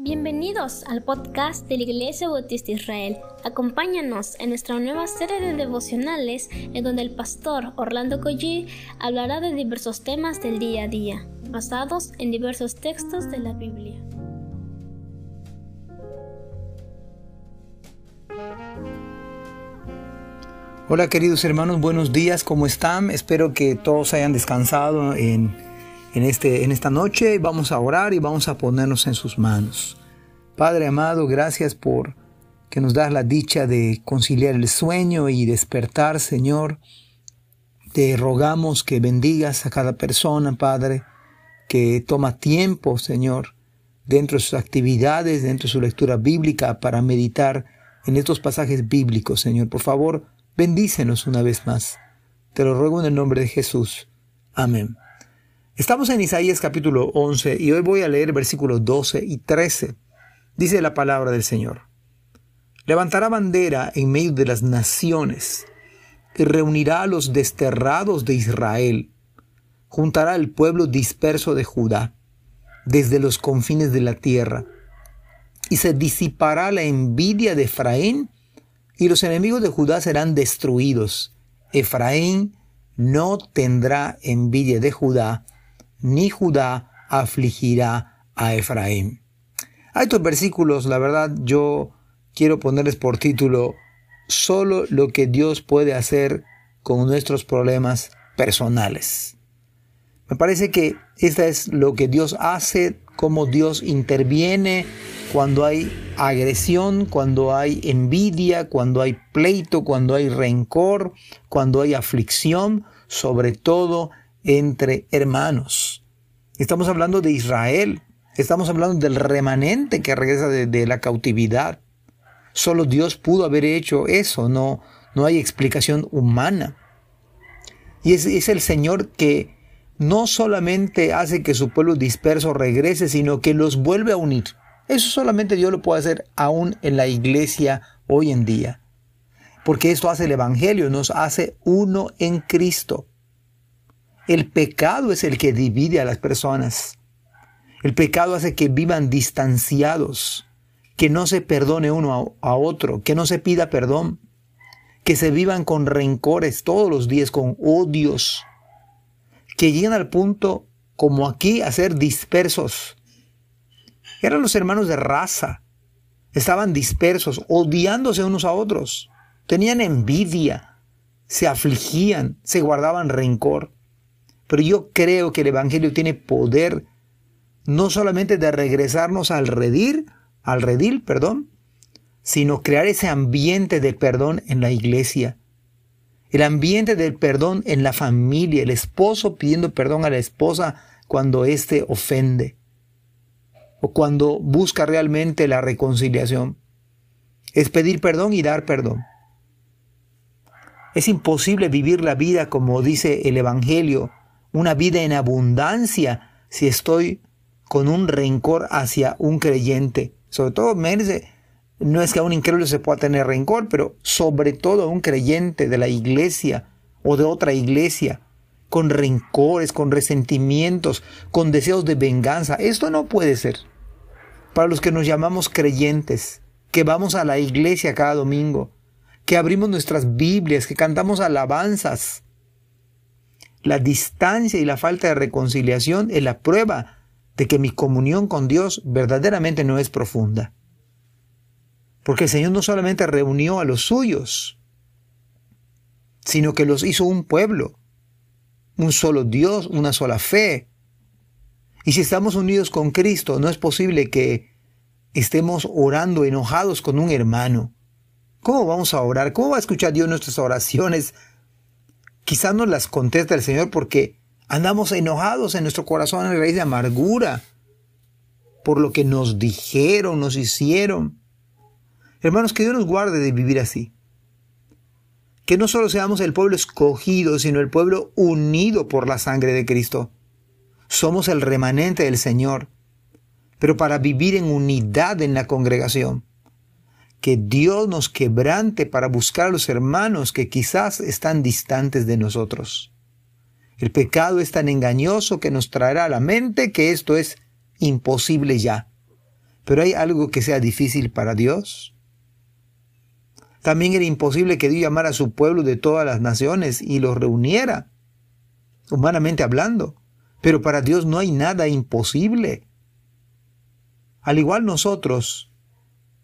Bienvenidos al podcast de la Iglesia Bautista Israel. Acompáñanos en nuestra nueva serie de devocionales en donde el pastor Orlando Collie hablará de diversos temas del día a día, basados en diversos textos de la Biblia. Hola queridos hermanos, buenos días, ¿cómo están? Espero que todos hayan descansado en en, este, en esta noche vamos a orar y vamos a ponernos en sus manos. Padre amado, gracias por que nos das la dicha de conciliar el sueño y despertar, Señor. Te rogamos que bendigas a cada persona, Padre, que toma tiempo, Señor, dentro de sus actividades, dentro de su lectura bíblica, para meditar en estos pasajes bíblicos, Señor. Por favor, bendícenos una vez más. Te lo ruego en el nombre de Jesús. Amén. Estamos en Isaías capítulo 11 y hoy voy a leer versículos 12 y 13. Dice la palabra del Señor. Levantará bandera en medio de las naciones y reunirá a los desterrados de Israel. Juntará al pueblo disperso de Judá desde los confines de la tierra. Y se disipará la envidia de Efraín y los enemigos de Judá serán destruidos. Efraín no tendrá envidia de Judá ni Judá afligirá a Efraín. A estos versículos, la verdad, yo quiero ponerles por título solo lo que Dios puede hacer con nuestros problemas personales. Me parece que esta es lo que Dios hace, cómo Dios interviene cuando hay agresión, cuando hay envidia, cuando hay pleito, cuando hay rencor, cuando hay aflicción, sobre todo entre hermanos. Estamos hablando de Israel, estamos hablando del remanente que regresa de, la cautividad. Solo Dios pudo haber hecho eso, no, no hay explicación humana. Y es, es el Señor que no solamente hace que su pueblo disperso regrese, sino que los vuelve a unir. Eso solamente Dios lo puede hacer aún en la iglesia hoy en día. Porque esto hace el Evangelio, nos hace uno en Cristo. El pecado es el que divide a las personas. El pecado hace que vivan distanciados, que no se perdone uno a, otro, que no se pida perdón, que se vivan con rencores todos los días, con odios, que lleguen al punto, como aquí, a ser dispersos. Eran los hermanos de raza, estaban dispersos, odiándose unos a otros, tenían envidia, se afligían, se guardaban rencor. Pero yo creo que el Evangelio tiene poder no solamente de regresarnos al redil, al redil, perdón, sino crear ese ambiente de perdón en la iglesia. El ambiente del perdón en la familia, el esposo pidiendo perdón a la esposa cuando éste ofende o cuando busca realmente la reconciliación. Es pedir perdón y dar perdón. Es imposible vivir la vida como dice el Evangelio, una vida en abundancia si estoy con un rencor hacia un creyente. Sobre todo, no es que a un incrédulo se pueda tener rencor, pero sobre todo a un creyente de la iglesia o de otra iglesia, con rencores, con resentimientos, con deseos de venganza. Esto no puede ser. Para los que nos llamamos creyentes, que vamos a la iglesia cada domingo, que abrimos nuestras Biblias, que cantamos alabanzas, la distancia y la falta de reconciliación es la prueba de que mi comunión con Dios verdaderamente no es profunda. Porque el Señor no solamente reunió a los suyos, sino que los hizo un pueblo, un solo Dios, una sola fe. Y si estamos unidos con Cristo, no es posible que estemos orando enojados con un hermano. ¿Cómo vamos a orar? ¿Cómo va a escuchar Dios nuestras oraciones Quizás nos las contesta el Señor porque andamos enojados en nuestro corazón en raíz de amargura por lo que nos dijeron, nos hicieron. Hermanos, que Dios nos guarde de vivir así. Que no solo seamos el pueblo escogido, sino el pueblo unido por la sangre de Cristo. Somos el remanente del Señor, pero para vivir en unidad en la congregación que Dios nos quebrante para buscar a los hermanos que quizás están distantes de nosotros. El pecado es tan engañoso que nos traerá a la mente que esto es imposible ya. Pero hay algo que sea difícil para Dios. También era imposible que Dios llamara a su pueblo de todas las naciones y los reuniera, humanamente hablando. Pero para Dios no hay nada imposible. Al igual nosotros,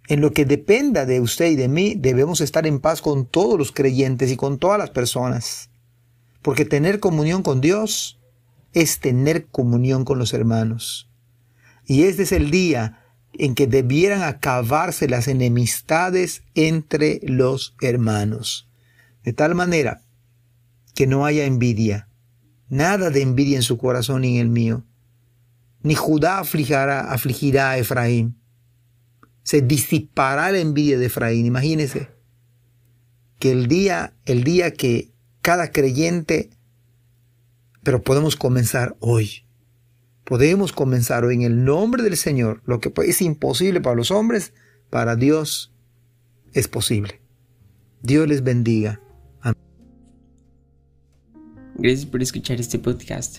en lo que dependa de usted y de mí, debemos estar en paz con todos los creyentes y con todas las personas. Porque tener comunión con Dios es tener comunión con los hermanos. Y este es el día en que debieran acabarse las enemistades entre los hermanos. De tal manera que no haya envidia, nada de envidia en su corazón ni en el mío. Ni Judá afligirá, afligirá a Efraín. Se disipará la envidia de Efraín. Imagínense que el día, el día que cada creyente, pero podemos comenzar hoy podemos comenzar hoy en el nombre del Señor. Lo que es imposible para los hombres, para Dios es posible. Dios les bendiga. Amén. Gracias por escuchar este podcast.